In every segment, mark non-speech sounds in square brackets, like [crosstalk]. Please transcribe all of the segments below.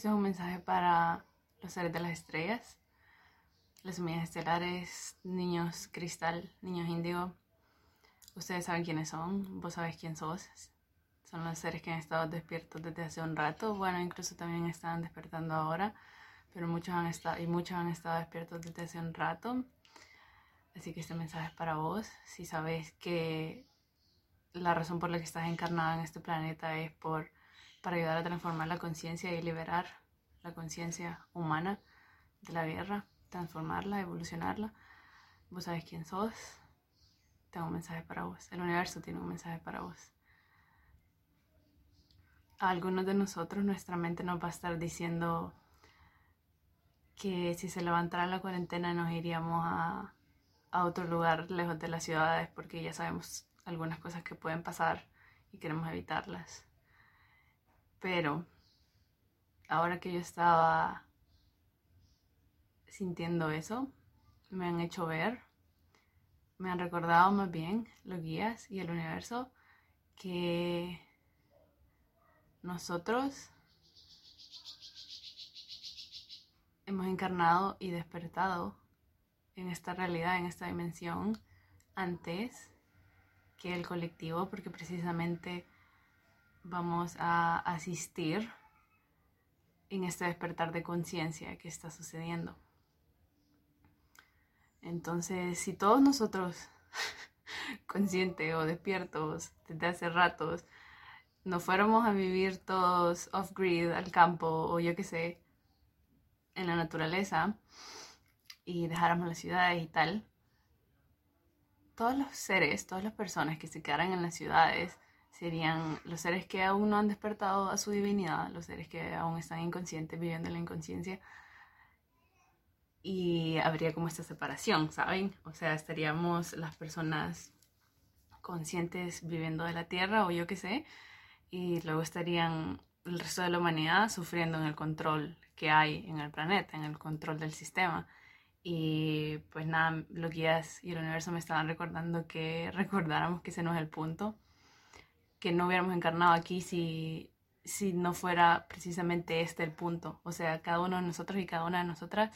este es un mensaje para los seres de las estrellas, las semillas estelares, niños cristal, niños índigo. Ustedes saben quiénes son, vos sabés quién sos. Son los seres que han estado despiertos desde hace un rato. Bueno, incluso también están despertando ahora, pero muchos han estado y muchos han estado despiertos desde hace un rato. Así que este mensaje es para vos. Si sabes que la razón por la que estás encarnado en este planeta es por para ayudar a transformar la conciencia y liberar la conciencia humana de la guerra, transformarla, evolucionarla. Vos sabes quién sos. Tengo un mensaje para vos. El universo tiene un mensaje para vos. A algunos de nosotros nuestra mente nos va a estar diciendo que si se levantara la cuarentena nos iríamos a, a otro lugar lejos de las ciudades porque ya sabemos algunas cosas que pueden pasar y queremos evitarlas. Pero ahora que yo estaba sintiendo eso, me han hecho ver, me han recordado más bien los guías y el universo que nosotros hemos encarnado y despertado en esta realidad, en esta dimensión, antes que el colectivo, porque precisamente vamos a asistir en este despertar de conciencia que está sucediendo. Entonces, si todos nosotros, [laughs] conscientes o despiertos desde hace ratos, no fuéramos a vivir todos off-grid al campo o yo qué sé, en la naturaleza y dejáramos las ciudades y tal, todos los seres, todas las personas que se quedaran en las ciudades, serían los seres que aún no han despertado a su divinidad, los seres que aún están inconscientes, viviendo en la inconsciencia. Y habría como esta separación, ¿saben? O sea, estaríamos las personas conscientes viviendo de la tierra o yo qué sé, y luego estarían el resto de la humanidad sufriendo en el control que hay en el planeta, en el control del sistema. Y pues nada, los guías y el universo me estaban recordando que recordáramos que ese no es el punto que no hubiéramos encarnado aquí si, si no fuera precisamente este el punto. O sea, cada uno de nosotros y cada una de nosotras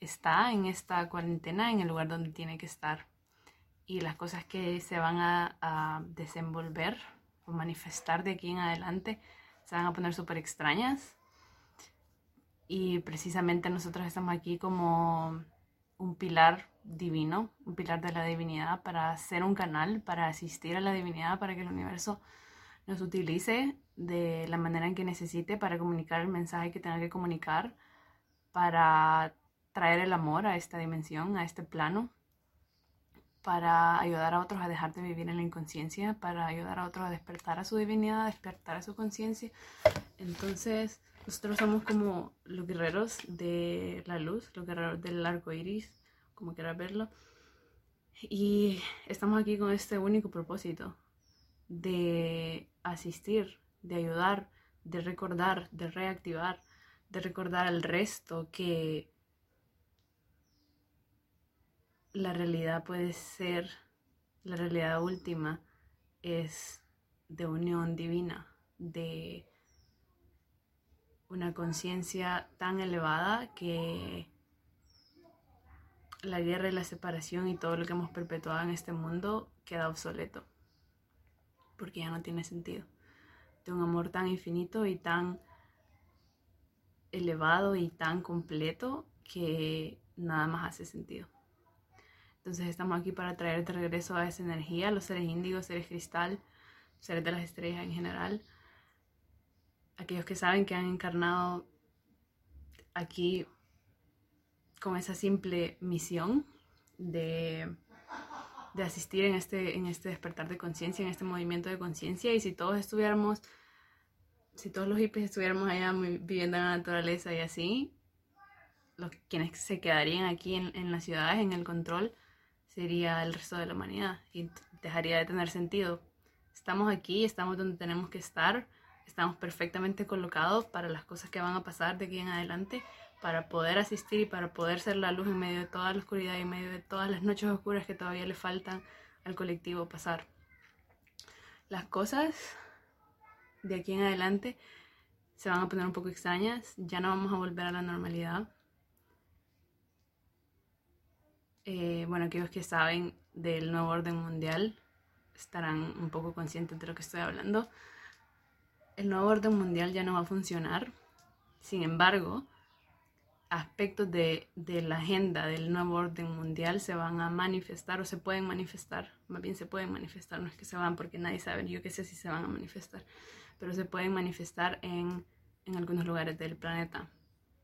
está en esta cuarentena en el lugar donde tiene que estar. Y las cosas que se van a, desenvolver o manifestar de aquí en adelante se van a poner súper extrañas. Y precisamente nosotros estamos aquí como un pilar divino, un pilar de la divinidad, para ser un canal, para asistir a la divinidad, para que el universo nos utilice de la manera en que necesite para comunicar el mensaje que tenga que comunicar, para traer el amor a esta dimensión, a este plano, para ayudar a otros a dejar de vivir en la inconsciencia, para ayudar a otros a despertar a su divinidad, a despertar a su conciencia. Entonces, nosotros somos como los guerreros de la luz, los guerreros del arco iris, como quieras verlo. Y estamos aquí con este único propósito de asistir, de ayudar, de recordar, de reactivar, de recordar al resto que la realidad puede ser, la realidad última es de unión divina, de una conciencia tan elevada que la guerra y la separación y todo lo que hemos perpetuado en este mundo queda obsoleto, porque ya no tiene sentido. De un amor tan infinito y tan elevado y tan completo que nada más hace sentido. Entonces estamos aquí para traer de regreso a esa energía, los seres índigos, seres cristal, seres de las estrellas en general, aquellos que saben que han encarnado aquí con esa simple misión de, de, asistir en este, en este despertar de conciencia, en este movimiento de conciencia. Y si todos estuviéramos, si todos los hippies estuviéramos allá viviendo en la naturaleza y así, los quienes se quedarían aquí en, en las ciudades, en el control, sería el resto de la humanidad y dejaría de tener sentido. Estamos aquí, estamos donde tenemos que estar, estamos perfectamente colocados para las cosas que van a pasar de aquí en adelante, para poder asistir y para poder ser la luz en medio de toda la oscuridad y en medio de todas las noches oscuras que todavía le faltan al colectivo pasar. Las cosas de aquí en adelante se van a poner un poco extrañas, ya no vamos a volver a la normalidad. Eh, bueno, aquellos que saben del nuevo orden mundial estarán un poco conscientes de lo que estoy hablando. El nuevo orden mundial ya no va a funcionar. Sin embargo, aspectos de, de, la agenda del nuevo orden mundial se van a manifestar o se pueden manifestar, más bien se pueden manifestar, no es que se van porque nadie sabe, yo qué sé si se van a manifestar, pero se pueden manifestar en, en algunos lugares del planeta,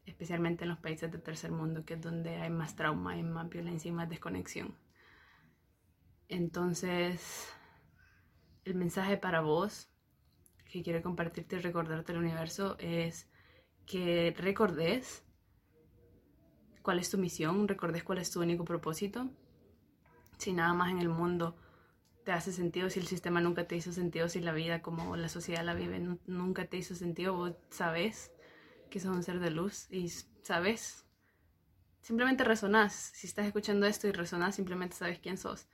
especialmente en los países del tercer mundo, que es donde hay más trauma, hay más violencia y más desconexión. Entonces, el mensaje para vos que quiero compartirte y recordarte el universo es que recordes cuál es tu misión, recordes cuál es tu único propósito. Si nada más en el mundo te hace sentido, si el sistema nunca te hizo sentido, si la vida como la sociedad la vive nunca te hizo sentido, vos sabes que sos un ser de luz y sabes, simplemente resonás. Si estás escuchando esto y resonás, simplemente sabes quién sos.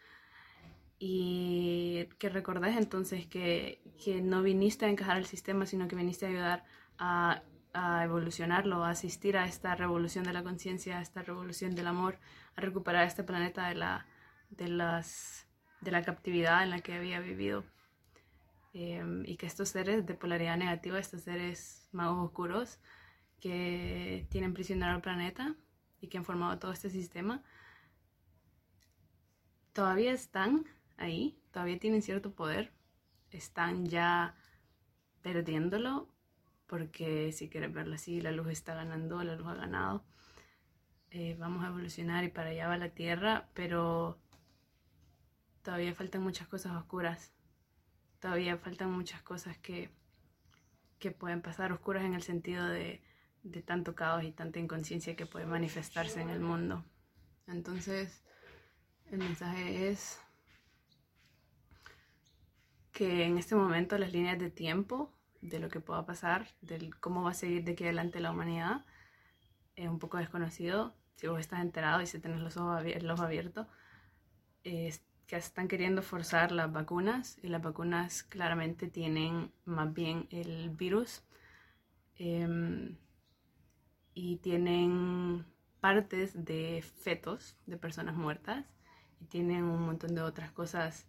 Y que recordés entonces que, que no viniste a encajar el sistema, sino que viniste a ayudar a a evolucionarlo, a asistir a esta revolución de la conciencia, a esta revolución del amor, a recuperar este planeta de la, de las, de la captividad en la que había vivido. Em, y que estos seres de polaridad negativa, estos seres magos oscuros que tienen prisionero al planeta y que han formado todo este sistema, todavía están ahí, todavía tienen cierto poder, están ya perdiéndolo porque si quieres verlo así, la luz está ganando, la luz ha ganado. Eh, vamos a evolucionar y para allá va la Tierra, pero todavía faltan muchas cosas oscuras. Todavía faltan muchas cosas que, que pueden pasar oscuras en el sentido de, de tanto caos y tanta inconsciencia que puede manifestarse en el mundo. Entonces, el mensaje es que en este momento las líneas de tiempo de lo que pueda pasar, de cómo va a seguir de aquí adelante la humanidad, es un poco desconocido. Si vos estás enterado y si tenés los ojos, abiertos, es que están queriendo forzar las vacunas y las vacunas claramente tienen más bien el virus em, y tienen partes de fetos de personas muertas y tienen un montón de otras cosas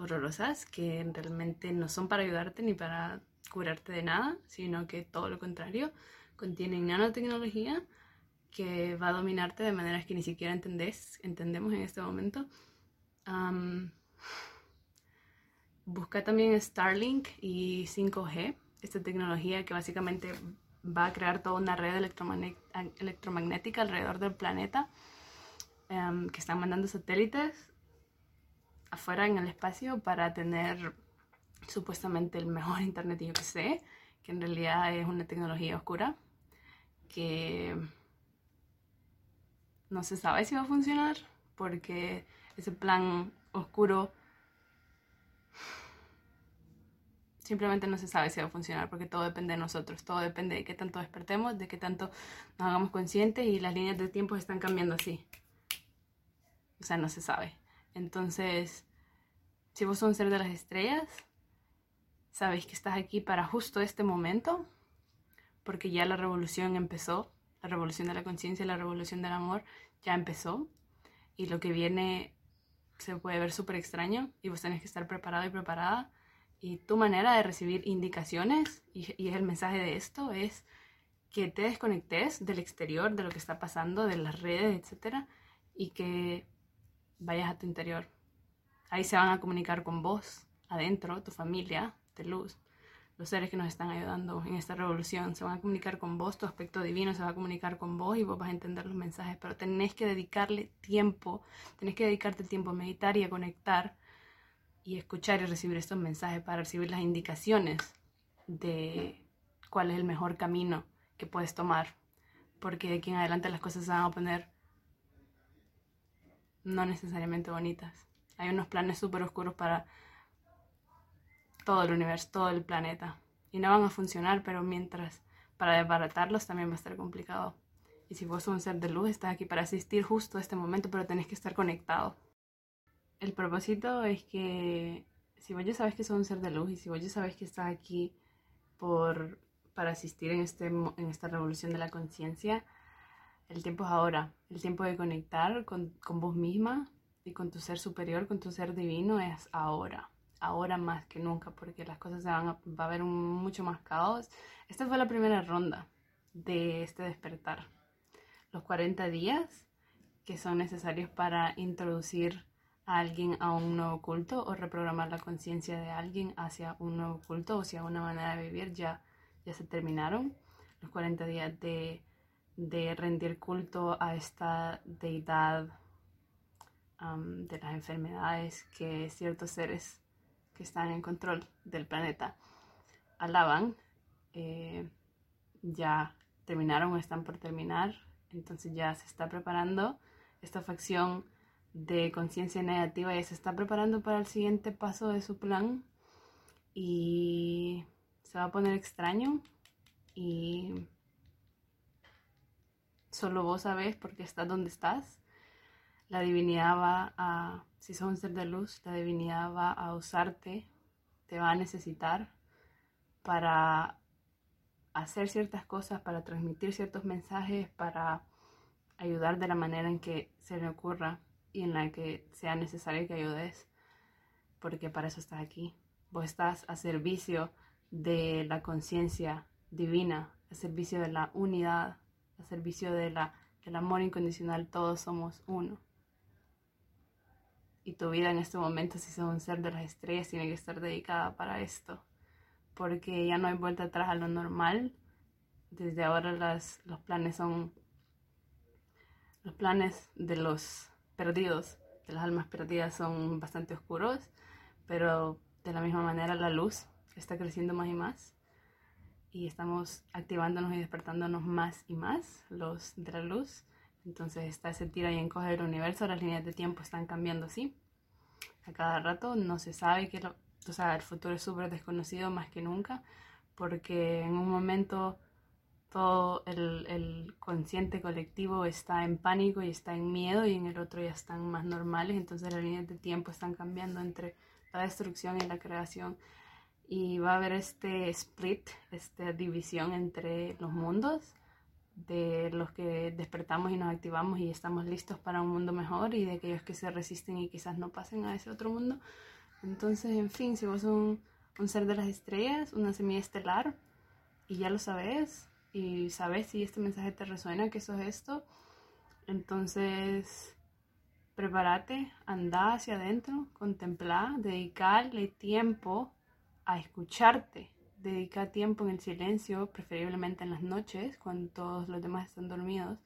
horrorosas que realmente no son para ayudarte ni para curarte de nada, sino que todo lo contrario, contienen nanotecnología que va a dominarte de maneras que ni siquiera entendés, entendemos en este momento. busca también Starlink y 5G, esta tecnología que básicamente va a crear toda una red electromagnética alrededor del planeta, que están mandando satélites afuera en el espacio para tener supuestamente el mejor [laughs] internet yo que sé, que en realidad es una tecnología oscura, que no se sabe si va a funcionar, porque ese plan oscuro simplemente no se sabe si va a funcionar, porque todo depende de nosotros, todo depende de qué tanto despertemos, de qué tanto nos hagamos conscientes y las líneas de tiempo están cambiando así. O sea, no se sabe. Entonces, si vos sos un ser de las estrellas, Sabéis que estás aquí para justo este momento, porque ya la revolución empezó, la revolución de la conciencia, la revolución del amor ya empezó, y lo que viene se puede ver súper extraño, y vos tenés que estar preparado y preparada. Y tu manera de recibir indicaciones, y, es el mensaje de esto, es que te desconectes del exterior, de lo que está pasando, de las redes, etc. Y que vayas a tu interior. Ahí se van a comunicar con vos, adentro, tu familia, de luz, los seres que nos están ayudando en esta revolución, se van a comunicar con vos, tu aspecto divino se va a comunicar con vos y vos vas a entender los mensajes, pero tenés que dedicarle tiempo, tenés que dedicarte tiempo a meditar y a conectar y escuchar y recibir estos mensajes para recibir las indicaciones de cuál es el mejor camino que puedes tomar, porque de aquí en adelante las cosas se van a poner no necesariamente bonitas. Hay unos planes súper oscuros para todo el universo, todo el planeta. Y no van a funcionar, pero mientras para desbaratarlos también va a estar complicado. Y si vos sos un ser de luz, estás aquí para asistir justo a este momento, pero tenés que estar conectado. El propósito es que si vos ya sabes que sos un ser de luz y si vos ya sabes que estás aquí por, para asistir en, este, en esta revolución de la conciencia. El tiempo es ahora, el tiempo de conectar con, con vos misma y con tu ser superior, con tu ser divino es ahora, ahora más que nunca, porque las cosas van a, va a haber mucho más caos. Esta fue la primera ronda de este despertar. Los 40 días que son necesarios para introducir a alguien a un nuevo culto o reprogramar la conciencia de alguien hacia un nuevo culto o hacia una manera de vivir ya, ya se terminaron. Los 40 días de, de rendir culto a esta deidad de las enfermedades que ciertos seres que están en control del planeta alaban, eh, ya terminaron o están por terminar. Entonces ya se está preparando esta facción de conciencia negativa y se está preparando para el siguiente paso de su plan y se va a poner extraño y solo vos sabés porque estás donde estás. La divinidad va a, si sos un ser de luz, la divinidad va a usarte, te va a necesitar para hacer ciertas cosas, para transmitir ciertos mensajes, para ayudar de la manera en que se le ocurra y en la que sea necesario que ayudes, porque para eso estás aquí. Vos estás a servicio de la conciencia divina, a servicio de la unidad, a servicio de la, del amor incondicional. Todos somos uno. Y tu vida en este momento, si sos un ser de las estrellas, tiene que estar dedicada para esto, porque ya no hay vuelta atrás a lo normal. Desde ahora los planes son los planes de los perdidos, de las almas perdidas, son bastante oscuros, pero de la misma manera la luz está creciendo más y más y estamos activándonos y despertándonos más y más los de la luz. Entonces está ese tira y encoge del universo, las líneas de tiempo están cambiando así. A cada rato no se sabe que lo, o sea, el futuro es súper desconocido más que nunca, porque en un momento todo el, el, consciente colectivo está en pánico y está en miedo y en el otro ya están más normales, entonces las líneas de tiempo están cambiando entre la destrucción y la creación y va a haber este split, esta división entre los mundos de los que despertamos y nos activamos y estamos listos para un mundo mejor y de aquellos que se resisten y quizás no pasen a ese otro mundo. Entonces, en fin, si vos sos un, un ser de las estrellas, una semilla estelar, y ya lo sabes, y sabes si este mensaje te resuena, que eso es esto, entonces prepárate, anda hacia adentro, contempla, dedicarle tiempo a escucharte, dedica tiempo en el silencio, preferiblemente en las noches, cuando todos los demás están dormidos,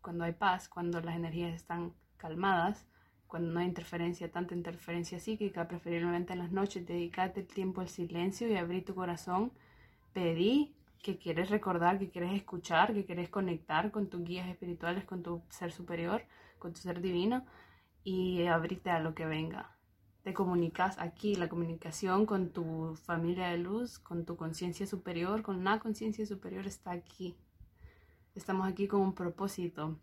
cuando hay paz, cuando las energías están calmadas, cuando no hay interferencia, tanta interferencia psíquica, preferiblemente en las noches, dedícate el tiempo al silencio y abrí tu corazón, pedí que quieres recordar, que quieres escuchar, que quieres conectar con tus guías espirituales, con tu ser superior, con tu ser divino y abrirte a lo que venga. Te comunicas aquí, la comunicación con tu familia de luz, con tu conciencia superior, con una conciencia superior está aquí. Estamos aquí con un propósito.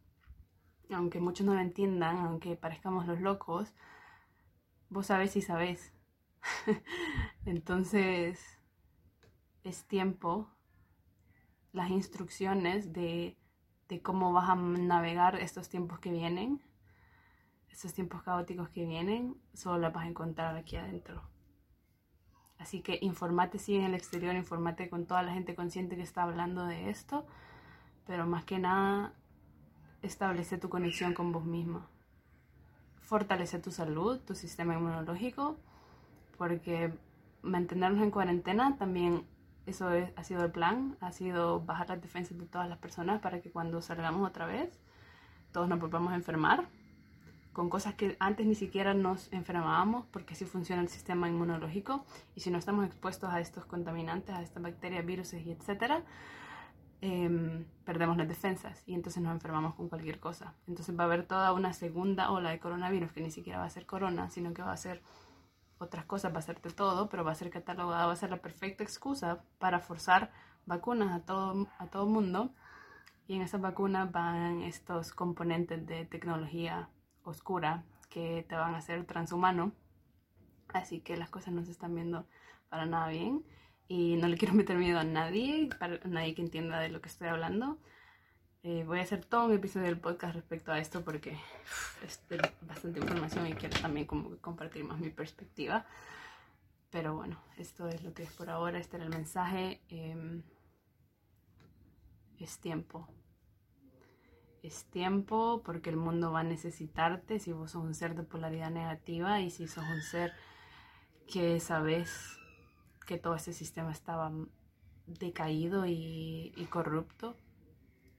Aunque muchos no lo entiendan, aunque parezcamos los locos, vos sabes y sabes. [laughs] Entonces, es tiempo las instrucciones de, cómo vas a navegar estos tiempos que vienen, estos tiempos caóticos que vienen, solo las vas a encontrar aquí adentro. Así que informate sí en el exterior, informate con toda la gente consciente que está hablando de esto, pero más que nada establece tu conexión con vos misma. Fortalece tu salud, tu sistema inmunológico, porque mantenernos en cuarentena también eso ha sido el plan, ha sido bajar las defensas de todas las personas para que cuando salgamos otra vez, todos nos volvamos a enfermar con cosas que antes ni siquiera nos enfermábamos, porque así funciona el sistema inmunológico. Y si no estamos expuestos a estos contaminantes, a estas bacterias, virus y etcétera, em, perdemos las defensas y entonces nos enfermamos con cualquier cosa. Entonces va a haber toda una segunda ola de coronavirus que ni siquiera va a ser corona, sino que va a ser otras cosas, va a ser de todo, pero va a ser catalogada, va a ser la perfecta excusa para forzar vacunas a todo a todo mundo. Y en esas vacunas van estos componentes de tecnología oscura que te van a hacer transhumano. Así que las cosas no se están viendo para nada bien. y no le quiero [laughs] meter miedo a nadie, para nadie que entienda de lo que estoy hablando. Eh, voy a hacer todo un episodio del podcast respecto a esto porque es bastante información y quiero también como compartir más mi perspectiva. Pero bueno, esto es lo que es por ahora, este era el mensaje. Em, es tiempo. Es tiempo porque el mundo va a necesitarte si vos sos un ser de polaridad negativa y si sos un ser que sabes que todo este sistema estaba decaído y, corrupto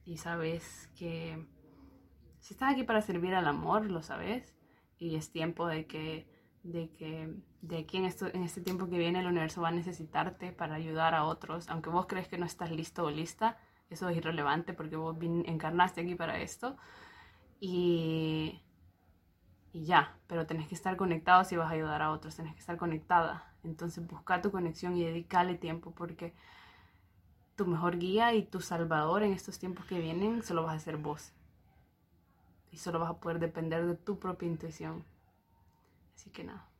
y sabes que si estás aquí para servir al amor, lo sabes y es tiempo de que de que de aquí esto, en este tiempo que viene el universo va a necesitarte para ayudar a otros, aunque vos crees que no estás listo o lista, eso es irrelevante porque vos encarnaste aquí para esto y, y ya, pero tenés que estar conectado si vas a ayudar a otros, tenés que estar conectada, entonces busca tu conexión y dedícale tiempo porque tu mejor guía y tu salvador en estos tiempos que vienen solo vas a ser vos y solo vas a poder depender de tu propia intuición. Así que nada.